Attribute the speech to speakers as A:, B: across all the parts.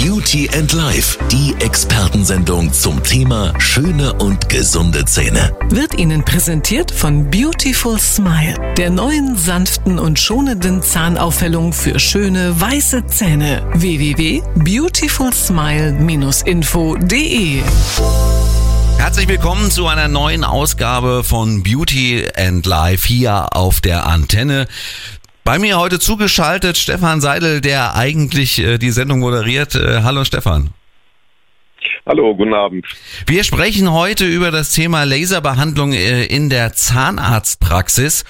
A: Beauty and Life, die Expertensendung zum Thema schöne und gesunde Zähne.
B: Wird Ihnen präsentiert von Beautiful Smile, der neuen sanften und schonenden Zahnaufhellung für schöne weiße Zähne. www.beautifulsmile-info.de
C: Herzlich willkommen zu einer neuen Ausgabe von Beauty and Life hier auf der Antenne. Bei mir heute zugeschaltet Stefan Seidel, der eigentlich äh, die Sendung moderiert. Äh, hallo Stefan.
D: Hallo, guten Abend.
C: Wir sprechen heute über das Thema Laserbehandlung äh, in der Zahnarztpraxis.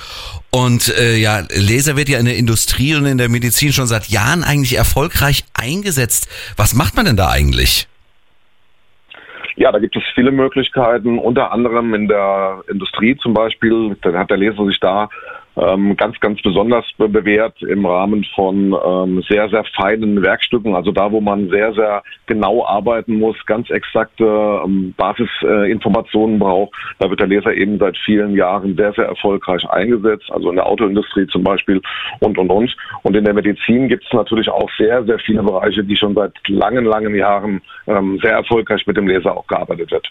C: Und äh, ja, Laser wird ja in der Industrie und in der Medizin schon seit Jahren eigentlich erfolgreich eingesetzt. Was macht man denn da eigentlich?
D: Ja, da gibt es viele Möglichkeiten, unter anderem in der Industrie zum Beispiel. Da hat der Laser sich da ähm, ganz, ganz besonders bewährt im Rahmen von ähm, sehr, sehr feinen Werkstücken. Also da, wo man sehr, sehr genau arbeiten muss, ganz exakte ähm, Basisinformationen äh, braucht. Da wird der Laser eben seit vielen Jahren sehr, sehr erfolgreich eingesetzt. Also in der Autoindustrie zum Beispiel und, und, und. Und in der Medizin gibt es natürlich auch sehr, sehr viele Bereiche, die schon seit langen, langen Jahren ähm, sehr erfolgreich mit dem Laser auch gearbeitet wird.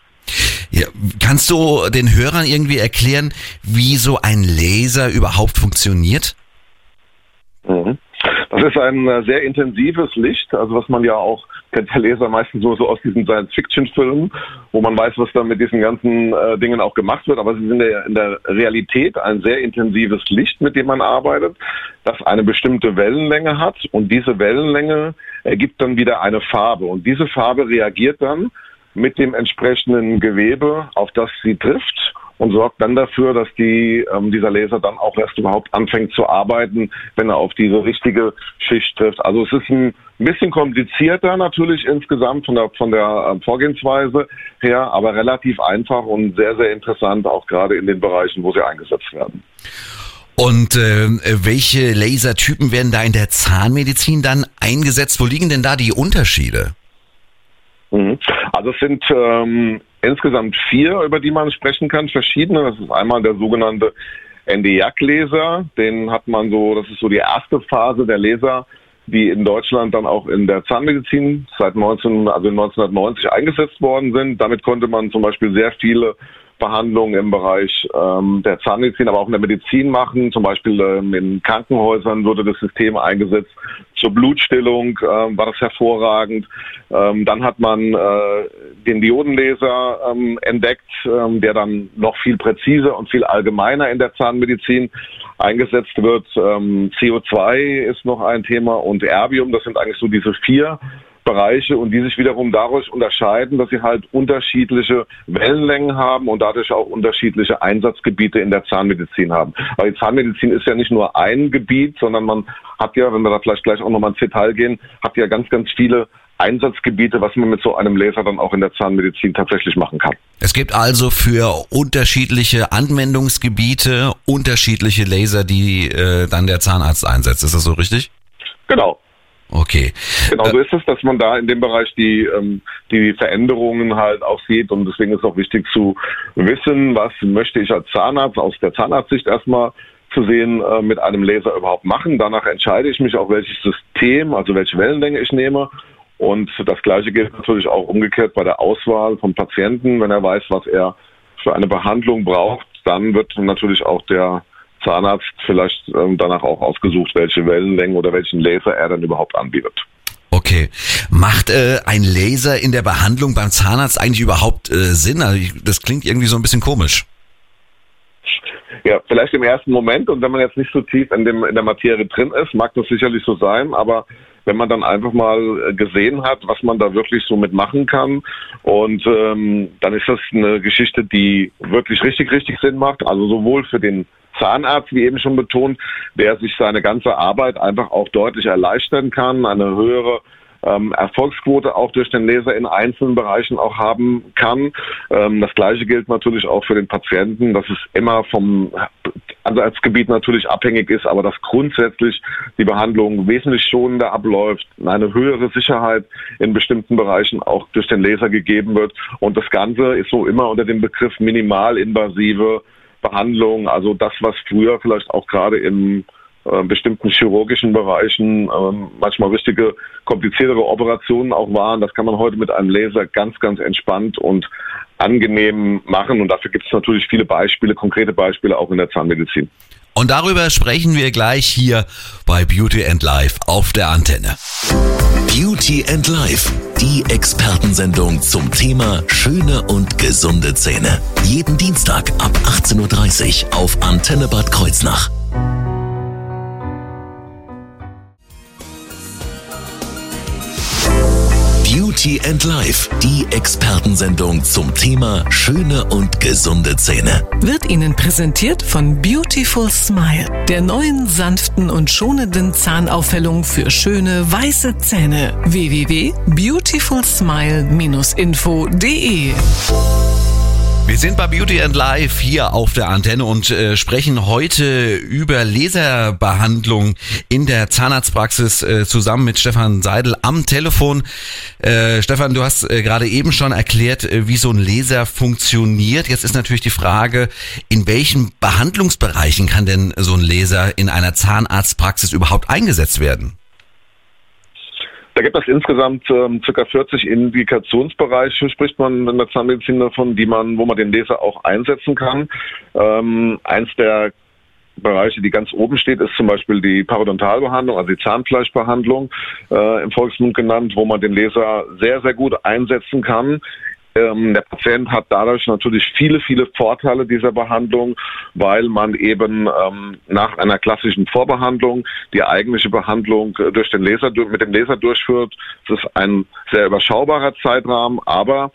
C: Ja, kannst du den Hörern irgendwie erklären, wie so ein Laser überhaupt funktioniert?
D: Mhm. Das ist ein äh, sehr intensives Licht, also was man ja auch kennt der Leser meistens nur so aus diesen Science-Fiction-Filmen, wo man weiß, was da mit diesen ganzen äh, Dingen auch gemacht wird. Aber sie sind in der Realität ein sehr intensives Licht, mit dem man arbeitet, das eine bestimmte Wellenlänge hat und diese Wellenlänge ergibt dann wieder eine Farbe und diese Farbe reagiert dann mit dem entsprechenden Gewebe, auf das sie trifft und sorgt dann dafür, dass die, ähm, dieser Laser dann auch erst überhaupt anfängt zu arbeiten, wenn er auf diese richtige Schicht trifft. Also es ist ein bisschen komplizierter natürlich insgesamt von der, von der ähm, Vorgehensweise her, aber relativ einfach und sehr, sehr interessant, auch gerade in den Bereichen, wo sie eingesetzt werden.
C: Und äh, welche Lasertypen werden da in der Zahnmedizin dann eingesetzt? Wo liegen denn da die Unterschiede?
D: Mhm. Also es sind ähm, insgesamt vier, über die man sprechen kann, verschiedene. Das ist einmal der sogenannte NDJAC-Laser. Den hat man so, das ist so die erste Phase der Laser, die in Deutschland dann auch in der Zahnmedizin seit 19, also 1990 eingesetzt worden sind. Damit konnte man zum Beispiel sehr viele Behandlungen im Bereich ähm, der Zahnmedizin, aber auch in der Medizin machen. Zum Beispiel ähm, in Krankenhäusern wurde das System eingesetzt. Zur Blutstillung ähm, war das hervorragend. Ähm, dann hat man äh, den Diodenlaser ähm, entdeckt, ähm, der dann noch viel präziser und viel allgemeiner in der Zahnmedizin eingesetzt wird. Ähm, CO2 ist noch ein Thema und Erbium. Das sind eigentlich so diese vier Bereiche und die sich wiederum dadurch unterscheiden, dass sie halt unterschiedliche Wellenlängen haben und dadurch auch unterschiedliche Einsatzgebiete in der Zahnmedizin haben. Aber die Zahnmedizin ist ja nicht nur ein Gebiet, sondern man hat ja, wenn wir da vielleicht gleich auch nochmal ins Detail gehen, hat ja ganz, ganz viele Einsatzgebiete, was man mit so einem Laser dann auch in der Zahnmedizin tatsächlich machen kann.
C: Es gibt also für unterschiedliche Anwendungsgebiete unterschiedliche Laser, die äh, dann der Zahnarzt einsetzt. Ist das so richtig?
D: Genau.
C: Okay.
D: Genau so ist es, dass man da in dem Bereich die, ähm, die Veränderungen halt auch sieht und deswegen ist auch wichtig zu wissen, was möchte ich als Zahnarzt aus der Zahnarztsicht erstmal zu sehen äh, mit einem Laser überhaupt machen. Danach entscheide ich mich auch, welches System, also welche Wellenlänge ich nehme. Und das Gleiche gilt natürlich auch umgekehrt bei der Auswahl vom Patienten. Wenn er weiß, was er für eine Behandlung braucht, dann wird natürlich auch der Zahnarzt vielleicht ähm, danach auch ausgesucht, welche Wellenlängen oder welchen Laser er dann überhaupt anbietet.
C: Okay. Macht äh, ein Laser in der Behandlung beim Zahnarzt eigentlich überhaupt äh, Sinn? Also, das klingt irgendwie so ein bisschen komisch.
D: Ja, vielleicht im ersten Moment und wenn man jetzt nicht so tief in, dem, in der Materie drin ist, mag das sicherlich so sein, aber wenn man dann einfach mal äh, gesehen hat, was man da wirklich so mitmachen kann. Und ähm, dann ist das eine Geschichte, die wirklich richtig, richtig Sinn macht. Also sowohl für den Zahnarzt, wie eben schon betont, der sich seine ganze Arbeit einfach auch deutlich erleichtern kann, eine höhere ähm, Erfolgsquote auch durch den Laser in einzelnen Bereichen auch haben kann. Ähm, das Gleiche gilt natürlich auch für den Patienten, dass es immer vom Ansatzgebiet natürlich abhängig ist, aber dass grundsätzlich die Behandlung wesentlich schonender abläuft, eine höhere Sicherheit in bestimmten Bereichen auch durch den Laser gegeben wird. Und das Ganze ist so immer unter dem Begriff minimalinvasive Behandlung, also das, was früher vielleicht auch gerade im äh, bestimmten chirurgischen Bereichen äh, manchmal richtige kompliziertere Operationen auch waren. Das kann man heute mit einem Laser ganz, ganz entspannt und angenehm machen. Und dafür gibt es natürlich viele Beispiele, konkrete Beispiele auch in der Zahnmedizin.
C: Und darüber sprechen wir gleich hier bei Beauty and Life auf der Antenne.
A: Beauty and Life, die Expertensendung zum Thema schöne und gesunde Zähne. Jeden Dienstag ab 18.30 Uhr auf Antenne Bad Kreuznach. Beauty and Life, die Expertensendung zum Thema schöne und gesunde Zähne.
B: Wird Ihnen präsentiert von Beautiful Smile, der neuen sanften und schonenden Zahnaufhellung für schöne weiße Zähne. www.beautifulsmile-info.de
C: wir sind bei Beauty and Life hier auf der Antenne und äh, sprechen heute über Laserbehandlung in der Zahnarztpraxis äh, zusammen mit Stefan Seidel am Telefon. Äh, Stefan, du hast äh, gerade eben schon erklärt, äh, wie so ein Laser funktioniert. Jetzt ist natürlich die Frage, in welchen Behandlungsbereichen kann denn so ein Laser in einer Zahnarztpraxis überhaupt eingesetzt werden?
D: Da gibt es insgesamt ähm, ca. 40 Indikationsbereiche, spricht man in der Zahnmedizin davon, die man, wo man den Laser auch einsetzen kann. Ähm, eins der Bereiche, die ganz oben steht, ist zum Beispiel die Parodontalbehandlung, also die Zahnfleischbehandlung äh, im Volksmund genannt, wo man den Laser sehr, sehr gut einsetzen kann. Ähm, der Patient hat dadurch natürlich viele, viele Vorteile dieser Behandlung, weil man eben ähm, nach einer klassischen Vorbehandlung die eigentliche Behandlung äh, durch den Laser, mit dem Laser durchführt. Es ist ein sehr überschaubarer Zeitrahmen, aber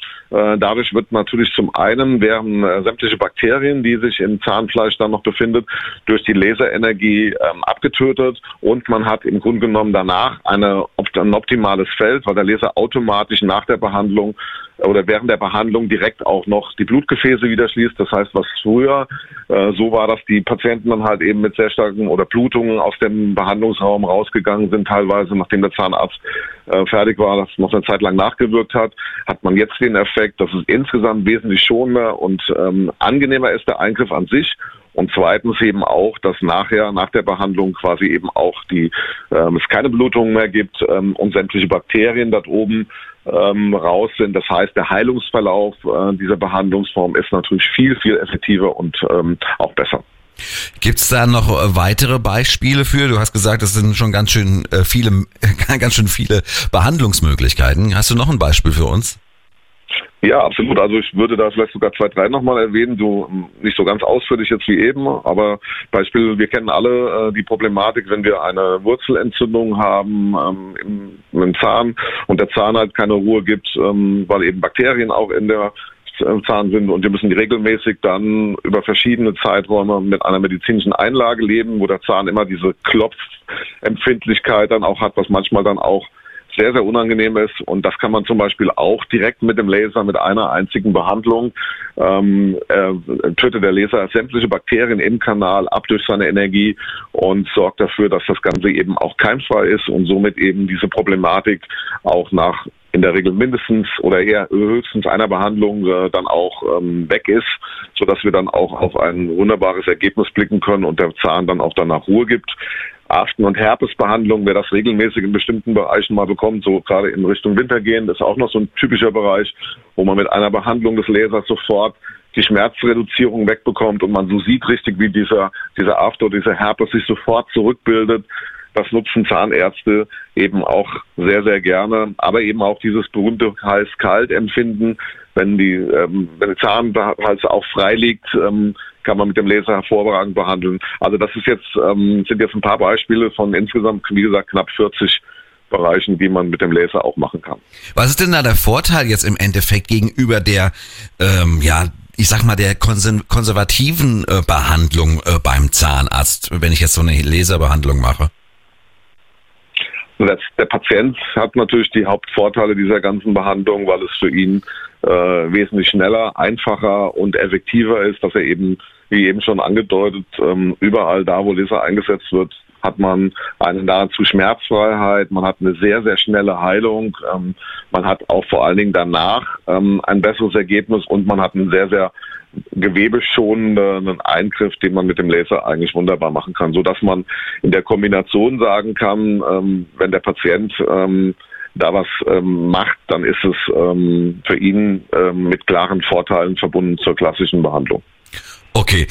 D: dadurch wird natürlich zum einen werden äh, sämtliche Bakterien, die sich im Zahnfleisch dann noch befindet, durch die Laserenergie ähm, abgetötet und man hat im Grunde genommen danach eine, ein optimales Feld, weil der Laser automatisch nach der Behandlung oder während der Behandlung direkt auch noch die Blutgefäße wieder schließt. Das heißt, was früher äh, so war, dass die Patienten dann halt eben mit sehr starken oder Blutungen aus dem Behandlungsraum rausgegangen sind, teilweise nachdem der Zahnarzt äh, fertig war, das noch eine Zeit lang nachgewirkt hat, hat man jetzt den Effekt, dass es insgesamt wesentlich schonender und ähm, angenehmer ist, der Eingriff an sich und zweitens eben auch, dass nachher, nach der Behandlung quasi eben auch die, ähm, es keine Blutungen mehr gibt ähm, und sämtliche Bakterien dort oben ähm, raus sind. Das heißt, der Heilungsverlauf äh, dieser Behandlungsform ist natürlich viel, viel effektiver und ähm, auch besser.
C: Gibt es da noch weitere Beispiele für? Du hast gesagt, es sind schon ganz schön äh, viele, ganz schön viele Behandlungsmöglichkeiten. Hast du noch ein Beispiel für uns?
D: Ja, absolut. Also ich würde da vielleicht sogar zwei, drei nochmal erwähnen. Du nicht so ganz ausführlich jetzt wie eben, aber Beispiel, wir kennen alle äh, die Problematik, wenn wir eine Wurzelentzündung haben ähm, im, im, Zahn und der Zahn halt keine Ruhe gibt, ähm, weil eben Bakterien auch in der Zahn sind und wir müssen regelmäßig dann über verschiedene Zeiträume mit einer medizinischen Einlage leben, wo der Zahn immer diese Klopfempfindlichkeit dann auch hat, was manchmal dann auch sehr, sehr unangenehm ist. Und das kann man zum Beispiel auch direkt mit dem Laser, mit einer einzigen Behandlung, ähm, äh, tötet der Laser sämtliche Bakterien im Kanal ab durch seine Energie und sorgt dafür, dass das Ganze eben auch keimfrei ist und somit eben diese Problematik auch nach in der Regel mindestens oder eher höchstens einer Behandlung äh, dann auch ähm, weg ist, so dass wir dann auch auf ein wunderbares Ergebnis blicken können und der Zahn dann auch danach Ruhe gibt. Aften- und Herpesbehandlung, wer das regelmäßig in bestimmten Bereichen mal bekommt, so gerade in Richtung Winter gehen, ist auch noch so ein typischer Bereich, wo man mit einer Behandlung des Lasers sofort die Schmerzreduzierung wegbekommt und man so sieht richtig, wie dieser, dieser After, dieser Herpes sich sofort zurückbildet. Das nutzen Zahnärzte eben auch sehr, sehr gerne. Aber eben auch dieses berühmte heiß-kalt-Empfinden, wenn die, ähm, wenn der Zahnhals auch frei liegt, ähm, kann man mit dem Laser hervorragend behandeln. Also das ist jetzt, ähm, sind jetzt ein paar Beispiele von insgesamt, wie gesagt, knapp 40 Bereichen, die man mit dem Laser auch machen kann.
C: Was ist denn da der Vorteil jetzt im Endeffekt gegenüber der, ähm, ja, ich sag mal, der konservativen äh, Behandlung äh, beim Zahnarzt, wenn ich jetzt so eine Laserbehandlung mache?
D: Der Patient hat natürlich die Hauptvorteile dieser ganzen Behandlung, weil es für ihn äh, wesentlich schneller, einfacher und effektiver ist, dass er eben, wie eben schon angedeutet, ähm, überall da, wo Laser eingesetzt wird, hat man eine nahezu Schmerzfreiheit, man hat eine sehr, sehr schnelle Heilung, ähm, man hat auch vor allen Dingen danach ähm, ein besseres Ergebnis und man hat einen sehr, sehr gewebeschonenden Eingriff, den man mit dem Laser eigentlich wunderbar machen kann, so dass man in der Kombination sagen kann, ähm, wenn der Patient ähm, da was ähm, macht, dann ist es ähm, für ihn ähm, mit klaren Vorteilen verbunden zur klassischen Behandlung.
C: Okay,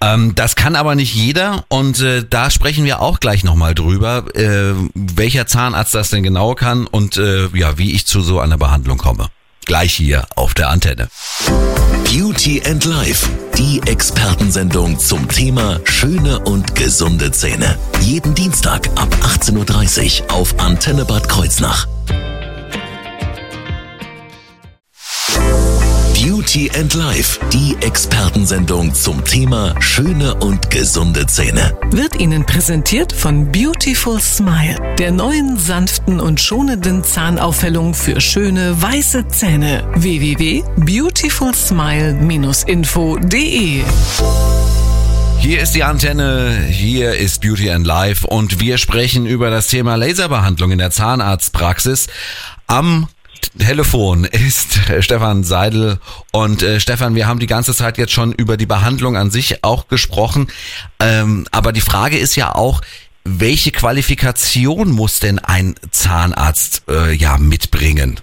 C: ähm, das kann aber nicht jeder und äh, da sprechen wir auch gleich nochmal drüber, äh, welcher Zahnarzt das denn genau kann und äh, ja, wie ich zu so einer Behandlung komme. Gleich hier auf der Antenne.
A: Beauty and Life, die Expertensendung zum Thema schöne und gesunde Zähne. Jeden Dienstag ab 18.30 Uhr auf Antenne Bad Kreuznach. Beauty and Life, die Expertensendung zum Thema schöne und gesunde Zähne.
B: Wird Ihnen präsentiert von Beautiful Smile, der neuen sanften und schonenden Zahnaufhellung für schöne weiße Zähne. www.beautifulsmile-info.de
C: Hier ist die Antenne, hier ist Beauty and Life und wir sprechen über das Thema Laserbehandlung in der Zahnarztpraxis am Telefon ist Stefan Seidel. Und äh, Stefan, wir haben die ganze Zeit jetzt schon über die Behandlung an sich auch gesprochen. Ähm, aber die Frage ist ja auch, welche Qualifikation muss denn ein Zahnarzt äh, ja mitbringen?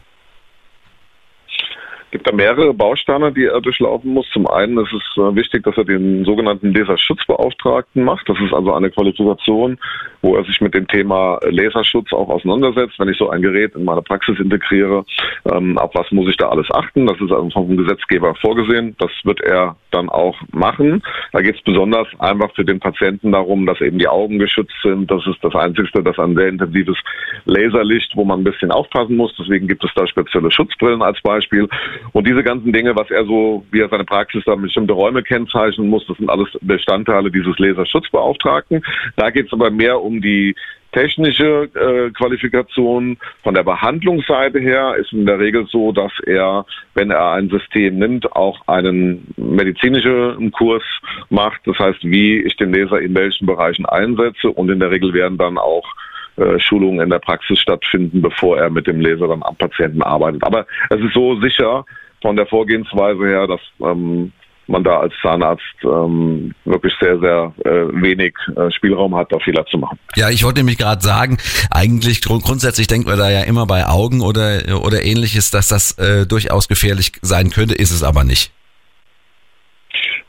D: Gibt da mehrere Bausteine, die er durchlaufen muss. Zum einen ist es äh, wichtig, dass er den sogenannten Laserschutzbeauftragten macht. Das ist also eine Qualifikation, wo er sich mit dem Thema Laserschutz auch auseinandersetzt. Wenn ich so ein Gerät in meine Praxis integriere, ähm, auf was muss ich da alles achten? Das ist also vom Gesetzgeber vorgesehen. Das wird er dann auch machen. Da geht es besonders einfach für den Patienten darum, dass eben die Augen geschützt sind. Das ist das Einzige, das ein sehr intensives Laserlicht, wo man ein bisschen aufpassen muss. Deswegen gibt es da spezielle Schutzbrillen als Beispiel. Und diese ganzen Dinge, was er so, wie er seine Praxis da bestimmte Räume kennzeichnen muss, das sind alles Bestandteile dieses Laserschutzbeauftragten. Da geht es aber mehr um die technische äh, Qualifikation von der Behandlungsseite her ist in der Regel so, dass er, wenn er ein System nimmt, auch einen medizinischen Kurs macht. Das heißt, wie ich den Laser in welchen Bereichen einsetze und in der Regel werden dann auch Schulungen in der Praxis stattfinden, bevor er mit dem Laser dann am Patienten arbeitet. Aber es ist so sicher von der Vorgehensweise her, dass ähm, man da als Zahnarzt ähm, wirklich sehr, sehr äh, wenig äh, Spielraum hat, da Fehler zu machen.
C: Ja, ich wollte nämlich gerade sagen, eigentlich grund grundsätzlich denkt man da ja immer bei Augen oder, oder ähnliches, dass das äh, durchaus gefährlich sein könnte, ist es aber nicht.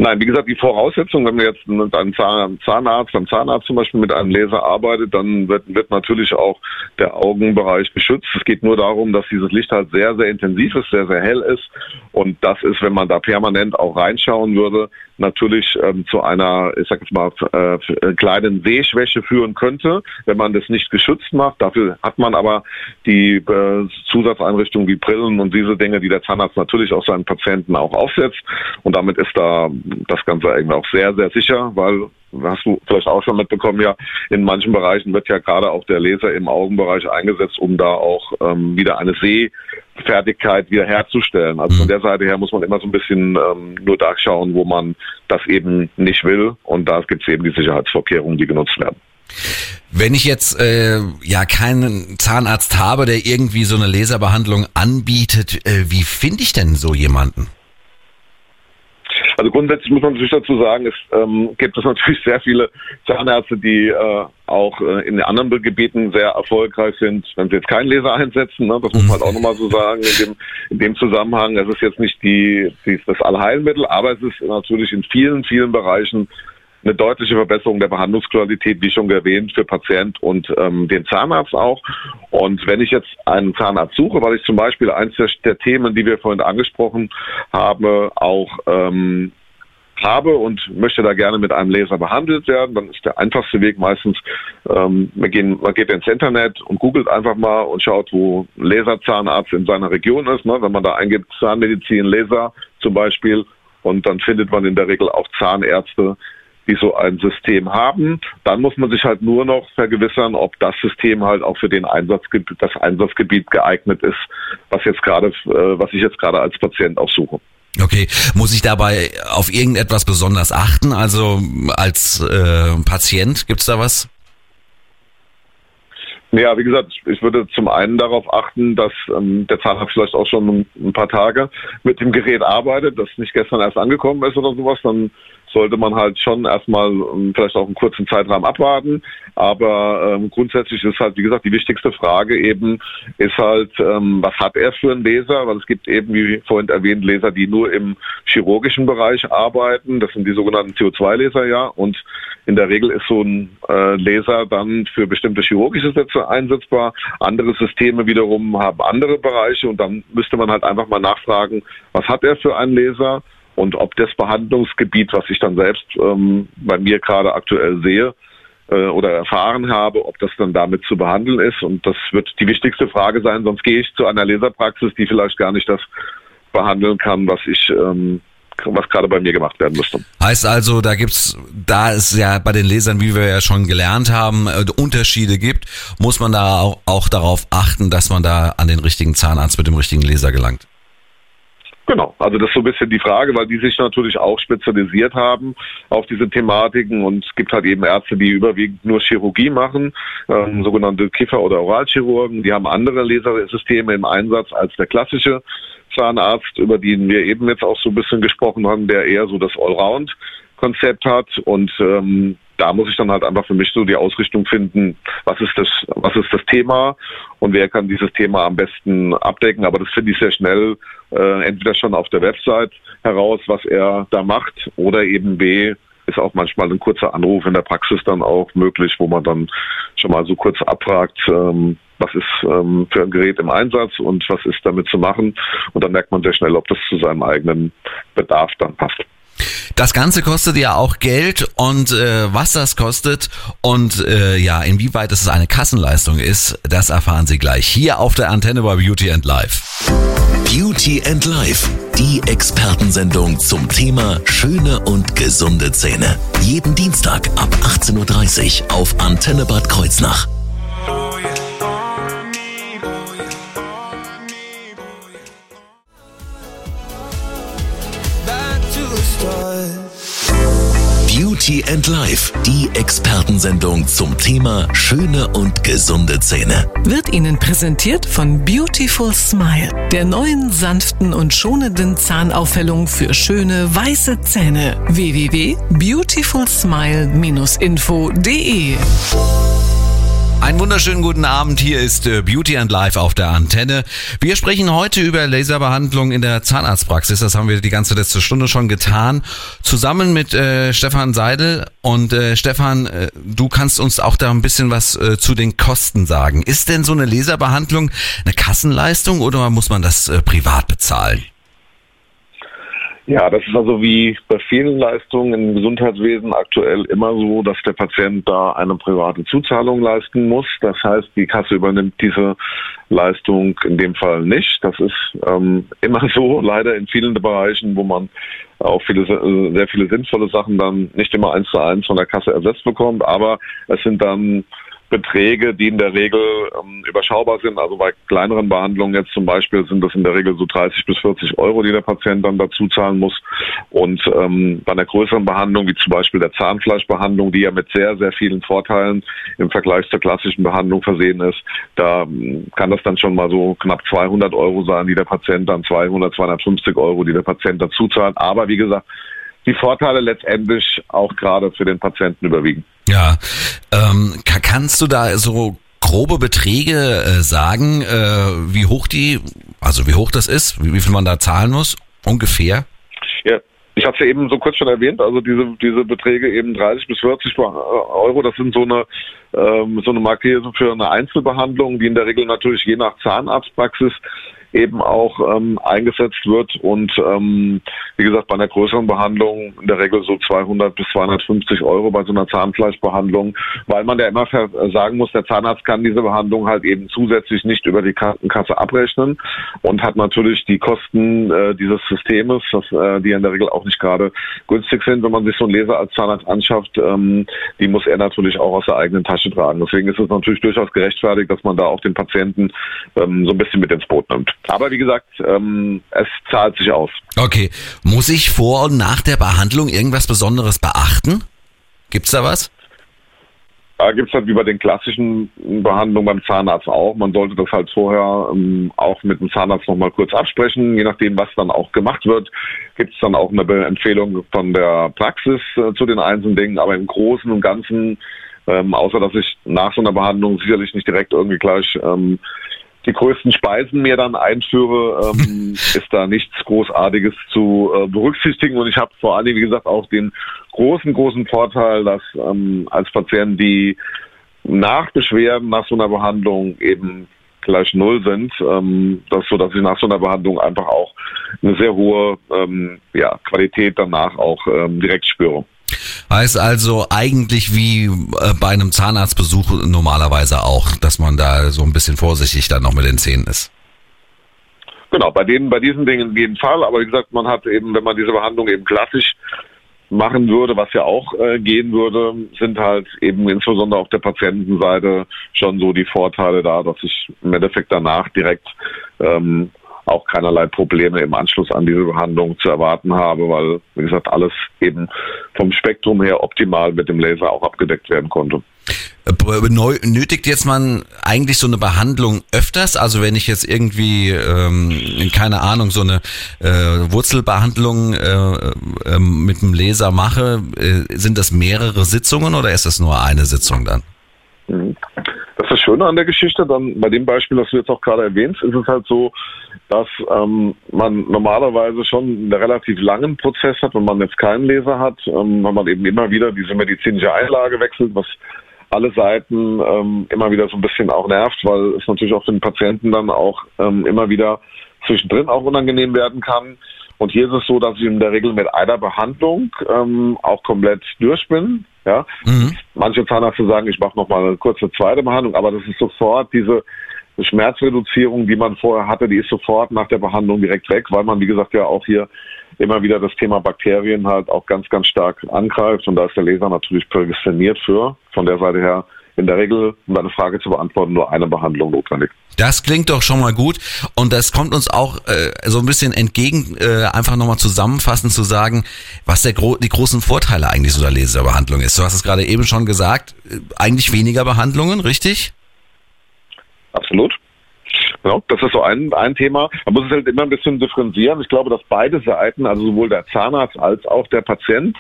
D: Nein, wie gesagt, die Voraussetzung, wenn wir jetzt mit einem Zahnarzt, beim Zahnarzt zum Beispiel mit einem Laser arbeitet, dann wird, wird natürlich auch der Augenbereich geschützt. Es geht nur darum, dass dieses Licht halt sehr, sehr intensiv ist, sehr, sehr hell ist. Und das ist, wenn man da permanent auch reinschauen würde, natürlich ähm, zu einer, ich sag jetzt mal, äh, kleinen Sehschwäche führen könnte, wenn man das nicht geschützt macht. Dafür hat man aber die äh, Zusatzeinrichtungen wie Brillen und diese Dinge, die der Zahnarzt natürlich auch seinen Patienten auch aufsetzt. Und damit ist da das Ganze irgendwie auch sehr, sehr sicher, weil hast du vielleicht auch schon mitbekommen, ja, in manchen Bereichen wird ja gerade auch der Laser im Augenbereich eingesetzt, um da auch ähm, wieder eine Sehfertigkeit wieder herzustellen. Also von mhm. der Seite her muss man immer so ein bisschen ähm, nur da schauen, wo man das eben nicht will. Und da gibt es eben die Sicherheitsvorkehrungen, die genutzt werden.
C: Wenn ich jetzt äh, ja keinen Zahnarzt habe, der irgendwie so eine Laserbehandlung anbietet, äh, wie finde ich denn so jemanden?
D: Also grundsätzlich muss man natürlich dazu sagen, es ähm, gibt es natürlich sehr viele Zahnärzte, die äh, auch äh, in anderen Gebieten sehr erfolgreich sind, wenn sie jetzt keinen Laser einsetzen. Ne? Das muss man halt auch nochmal so sagen in dem, in dem Zusammenhang. Es ist jetzt nicht die, die, das Allheilmittel, aber es ist natürlich in vielen, vielen Bereichen eine deutliche Verbesserung der Behandlungsqualität, wie schon erwähnt, für Patient und ähm, den Zahnarzt auch. Und wenn ich jetzt einen Zahnarzt suche, weil ich zum Beispiel eins der, der Themen, die wir vorhin angesprochen haben, auch ähm, habe und möchte da gerne mit einem Laser behandelt werden, dann ist der einfachste Weg meistens, ähm, man, gehen, man geht ins Internet und googelt einfach mal und schaut, wo Laserzahnarzt in seiner Region ist. Ne? Wenn man da eingibt, Zahnmedizin, Laser zum Beispiel, und dann findet man in der Regel auch Zahnärzte, die so ein System haben. Dann muss man sich halt nur noch vergewissern, ob das System halt auch für den Einsatzgebiet, das Einsatzgebiet geeignet ist, was jetzt gerade, äh, was ich jetzt gerade als Patient auch suche.
C: Okay, muss ich dabei auf irgendetwas besonders achten? Also als äh, Patient gibt's da was?
D: Ja, wie gesagt, ich würde zum einen darauf achten, dass ähm, der Zahnarzt vielleicht auch schon ein paar Tage mit dem Gerät arbeitet, das nicht gestern erst angekommen ist oder sowas. Dann sollte man halt schon erstmal ähm, vielleicht auch einen kurzen Zeitrahmen abwarten. Aber ähm, grundsätzlich ist halt, wie gesagt, die wichtigste Frage eben, ist halt, ähm, was hat er für einen Laser? Weil es gibt eben, wie vorhin erwähnt, Laser, die nur im chirurgischen Bereich arbeiten. Das sind die sogenannten CO2-Laser, ja. Und in der Regel ist so ein äh, Laser dann für bestimmte chirurgische Sätze einsetzbar. Andere Systeme wiederum haben andere Bereiche und dann müsste man halt einfach mal nachfragen, was hat er für einen Laser? Und ob das Behandlungsgebiet, was ich dann selbst ähm, bei mir gerade aktuell sehe äh, oder erfahren habe, ob das dann damit zu behandeln ist. Und das wird die wichtigste Frage sein, sonst gehe ich zu einer Laserpraxis, die vielleicht gar nicht das behandeln kann, was ich ähm, was gerade bei mir gemacht werden müsste.
C: Heißt also, da gibt's, da es ja bei den Lesern, wie wir ja schon gelernt haben, äh, Unterschiede gibt, muss man da auch, auch darauf achten, dass man da an den richtigen Zahnarzt mit dem richtigen Laser gelangt.
D: Genau, also das ist so ein bisschen die Frage, weil die sich natürlich auch spezialisiert haben auf diese Thematiken. Und es gibt halt eben Ärzte, die überwiegend nur Chirurgie machen, ähm, sogenannte Kiffer- oder Oralchirurgen, die haben andere Lasersysteme im Einsatz als der klassische Zahnarzt, über den wir eben jetzt auch so ein bisschen gesprochen haben, der eher so das Allround-Konzept hat und ähm, da muss ich dann halt einfach für mich so die Ausrichtung finden, was ist das, was ist das Thema und wer kann dieses Thema am besten abdecken. Aber das finde ich sehr schnell, äh, entweder schon auf der Website heraus, was er da macht, oder eben B, ist auch manchmal ein kurzer Anruf in der Praxis dann auch möglich, wo man dann schon mal so kurz abfragt, ähm, was ist ähm, für ein Gerät im Einsatz und was ist damit zu machen. Und dann merkt man sehr schnell, ob das zu seinem eigenen Bedarf dann passt.
C: Das Ganze kostet ja auch Geld und äh, was das kostet und äh, ja, inwieweit es eine Kassenleistung ist, das erfahren Sie gleich hier auf der Antenne bei Beauty and Life.
A: Beauty and Life, die Expertensendung zum Thema schöne und gesunde Zähne. Jeden Dienstag ab 18.30 Uhr auf Antenne Bad Kreuznach. Beauty and Life, die Expertensendung zum Thema schöne und gesunde Zähne.
B: Wird Ihnen präsentiert von Beautiful Smile, der neuen sanften und schonenden Zahnaufhellung für schöne weiße Zähne. www.beautifulsmile-info.de
C: einen wunderschönen guten Abend. Hier ist äh, Beauty and Life auf der Antenne. Wir sprechen heute über Laserbehandlung in der Zahnarztpraxis. Das haben wir die ganze letzte Stunde schon getan. Zusammen mit äh, Stefan Seidel. Und äh, Stefan, äh, du kannst uns auch da ein bisschen was äh, zu den Kosten sagen. Ist denn so eine Laserbehandlung eine Kassenleistung oder muss man das äh, privat bezahlen?
D: Ja, das ist also wie bei vielen Leistungen im Gesundheitswesen aktuell immer so, dass der Patient da eine private Zuzahlung leisten muss. Das heißt, die Kasse übernimmt diese Leistung in dem Fall nicht. Das ist ähm, immer so, leider in vielen Bereichen, wo man auch viele, sehr viele sinnvolle Sachen dann nicht immer eins zu eins von der Kasse ersetzt bekommt. Aber es sind dann Beträge, die in der Regel ähm, überschaubar sind. Also bei kleineren Behandlungen jetzt zum Beispiel sind das in der Regel so 30 bis 40 Euro, die der Patient dann dazu zahlen muss. Und ähm, bei einer größeren Behandlung, wie zum Beispiel der Zahnfleischbehandlung, die ja mit sehr, sehr vielen Vorteilen im Vergleich zur klassischen Behandlung versehen ist, da ähm, kann das dann schon mal so knapp 200 Euro sein, die der Patient dann 200, 250 Euro, die der Patient dazu zahlt. Aber wie gesagt, die Vorteile letztendlich auch gerade für den Patienten überwiegen.
C: Ja, ähm, kannst du da so grobe Beträge äh, sagen, äh, wie hoch die, also wie hoch das ist, wie, wie viel man da zahlen muss, ungefähr?
D: Ja, ich habe es ja eben so kurz schon erwähnt, also diese, diese Beträge eben 30 bis 40 Euro, das sind so eine, ähm, so eine Markierung für eine Einzelbehandlung, die in der Regel natürlich je nach Zahnarztpraxis eben auch ähm, eingesetzt wird und ähm, wie gesagt bei einer größeren Behandlung in der Regel so 200 bis 250 Euro bei so einer Zahnfleischbehandlung, weil man ja immer sagen muss, der Zahnarzt kann diese Behandlung halt eben zusätzlich nicht über die Krankenkasse abrechnen und hat natürlich die Kosten äh, dieses Systems, das, äh, die in der Regel auch nicht gerade günstig sind, wenn man sich so einen Laser als Zahnarzt anschafft, ähm, die muss er natürlich auch aus der eigenen Tasche tragen. Deswegen ist es natürlich durchaus gerechtfertigt, dass man da auch den Patienten ähm, so ein bisschen mit ins Boot nimmt. Aber wie gesagt, ähm, es zahlt sich aus.
C: Okay. Muss ich vor und nach der Behandlung irgendwas Besonderes beachten? Gibt's da was?
D: Da gibt es halt wie bei den klassischen Behandlungen beim Zahnarzt auch. Man sollte das halt vorher ähm, auch mit dem Zahnarzt nochmal kurz absprechen. Je nachdem, was dann auch gemacht wird, gibt es dann auch eine Empfehlung von der Praxis äh, zu den einzelnen Dingen. Aber im Großen und Ganzen, ähm, außer dass ich nach so einer Behandlung sicherlich nicht direkt irgendwie gleich ähm, die größten Speisen mir dann einführe, ähm, ist da nichts Großartiges zu äh, berücksichtigen. Und ich habe vor allen Dingen, wie gesagt, auch den großen, großen Vorteil, dass ähm, als Patient die Nachbeschwerden nach so einer Behandlung eben gleich null sind, ähm, das so, dass ich nach so einer Behandlung einfach auch eine sehr hohe ähm, ja, Qualität danach auch ähm, direkt spüre.
C: Heißt also eigentlich wie äh, bei einem Zahnarztbesuch normalerweise auch, dass man da so ein bisschen vorsichtig dann noch mit den Zähnen ist.
D: Genau, bei denen, bei diesen Dingen in jedem Fall. Aber wie gesagt, man hat eben, wenn man diese Behandlung eben klassisch machen würde, was ja auch äh, gehen würde, sind halt eben insbesondere auf der Patientenseite schon so die Vorteile da, dass ich im Endeffekt danach direkt ähm, auch keinerlei Probleme im Anschluss an diese Behandlung zu erwarten habe, weil, wie gesagt, alles eben vom Spektrum her optimal mit dem Laser auch abgedeckt werden konnte.
C: Nötigt jetzt man eigentlich so eine Behandlung öfters? Also wenn ich jetzt irgendwie, ähm, keine Ahnung, so eine äh, Wurzelbehandlung äh, äh, mit dem Laser mache, äh, sind das mehrere Sitzungen oder ist das nur eine Sitzung dann?
D: Das Schöne an der Geschichte, dann bei dem Beispiel, das du jetzt auch gerade erwähnst, ist es halt so, dass ähm, man normalerweise schon einen relativ langen Prozess hat, wenn man jetzt keinen Laser hat, ähm, weil man eben immer wieder diese medizinische Einlage wechselt, was alle Seiten ähm, immer wieder so ein bisschen auch nervt, weil es natürlich auch für den Patienten dann auch ähm, immer wieder zwischendrin auch unangenehm werden kann. Und hier ist es so, dass ich in der Regel mit einer Behandlung ähm, auch komplett durch bin. Ja? Mhm. Manche Zahnärzte sagen, ich mache nochmal eine kurze zweite Behandlung, aber das ist sofort diese Schmerzreduzierung, die man vorher hatte, die ist sofort nach der Behandlung direkt weg, weil man, wie gesagt, ja auch hier immer wieder das Thema Bakterien halt auch ganz, ganz stark angreift. Und da ist der Laser natürlich prädestiniert für. Von der Seite her in der Regel, um deine Frage zu beantworten, nur eine Behandlung notwendig.
C: Das klingt doch schon mal gut und das kommt uns auch äh, so ein bisschen entgegen, äh, einfach nochmal zusammenfassend zu sagen, was der gro die großen Vorteile eigentlich so der Laserbehandlung ist. Du hast es gerade eben schon gesagt, äh, eigentlich weniger Behandlungen, richtig?
D: Absolut. Genau, das ist so ein, ein Thema. Man muss es halt immer ein bisschen differenzieren. Ich glaube, dass beide Seiten, also sowohl der Zahnarzt als auch der Patient,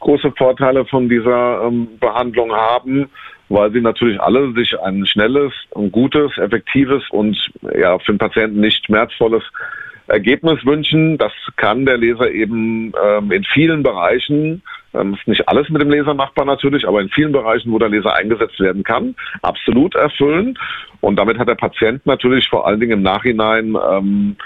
D: große Vorteile von dieser ähm, Behandlung haben, weil sie natürlich alle sich ein schnelles, ein gutes, effektives und ja für den Patienten nicht schmerzvolles Ergebnis wünschen. Das kann der Leser eben ähm, in vielen Bereichen ähm, ist nicht alles mit dem Laser machbar natürlich, aber in vielen Bereichen, wo der Laser eingesetzt werden kann, absolut erfüllen. Und damit hat der Patient natürlich vor allen Dingen im Nachhinein ähm,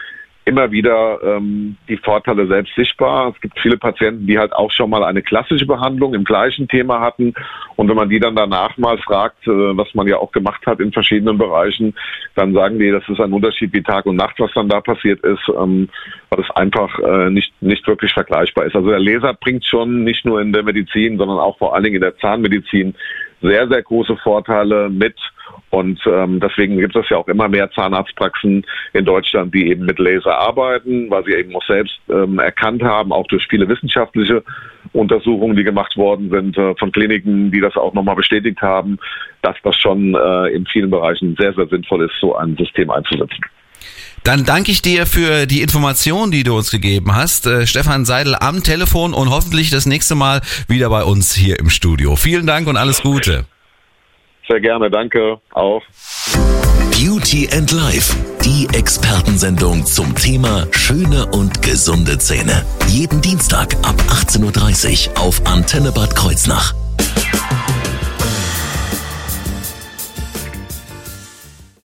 D: immer wieder ähm, die Vorteile selbst sichtbar. Es gibt viele Patienten, die halt auch schon mal eine klassische Behandlung im gleichen Thema hatten. Und wenn man die dann danach mal fragt, äh, was man ja auch gemacht hat in verschiedenen Bereichen, dann sagen die, das ist ein Unterschied wie Tag und Nacht, was dann da passiert ist, ähm, weil es einfach äh, nicht, nicht wirklich vergleichbar ist. Also der Laser bringt schon nicht nur in der Medizin, sondern auch vor allen Dingen in der Zahnmedizin sehr, sehr große Vorteile mit. Und ähm, deswegen gibt es ja auch immer mehr Zahnarztpraxen in Deutschland, die eben mit Laser arbeiten, weil sie eben auch selbst ähm, erkannt haben, auch durch viele wissenschaftliche Untersuchungen, die gemacht worden sind äh, von Kliniken, die das auch nochmal bestätigt haben, dass das schon äh, in vielen Bereichen sehr, sehr sinnvoll ist, so ein System einzusetzen.
C: Dann danke ich dir für die Information, die du uns gegeben hast. Äh, Stefan Seidel am Telefon und hoffentlich das nächste Mal wieder bei uns hier im Studio. Vielen Dank und alles Gute.
D: Sehr gerne, danke. Auch.
A: Beauty and Life, die Expertensendung zum Thema schöne und gesunde Zähne. Jeden Dienstag ab 18.30 Uhr auf Antenne Bad Kreuznach.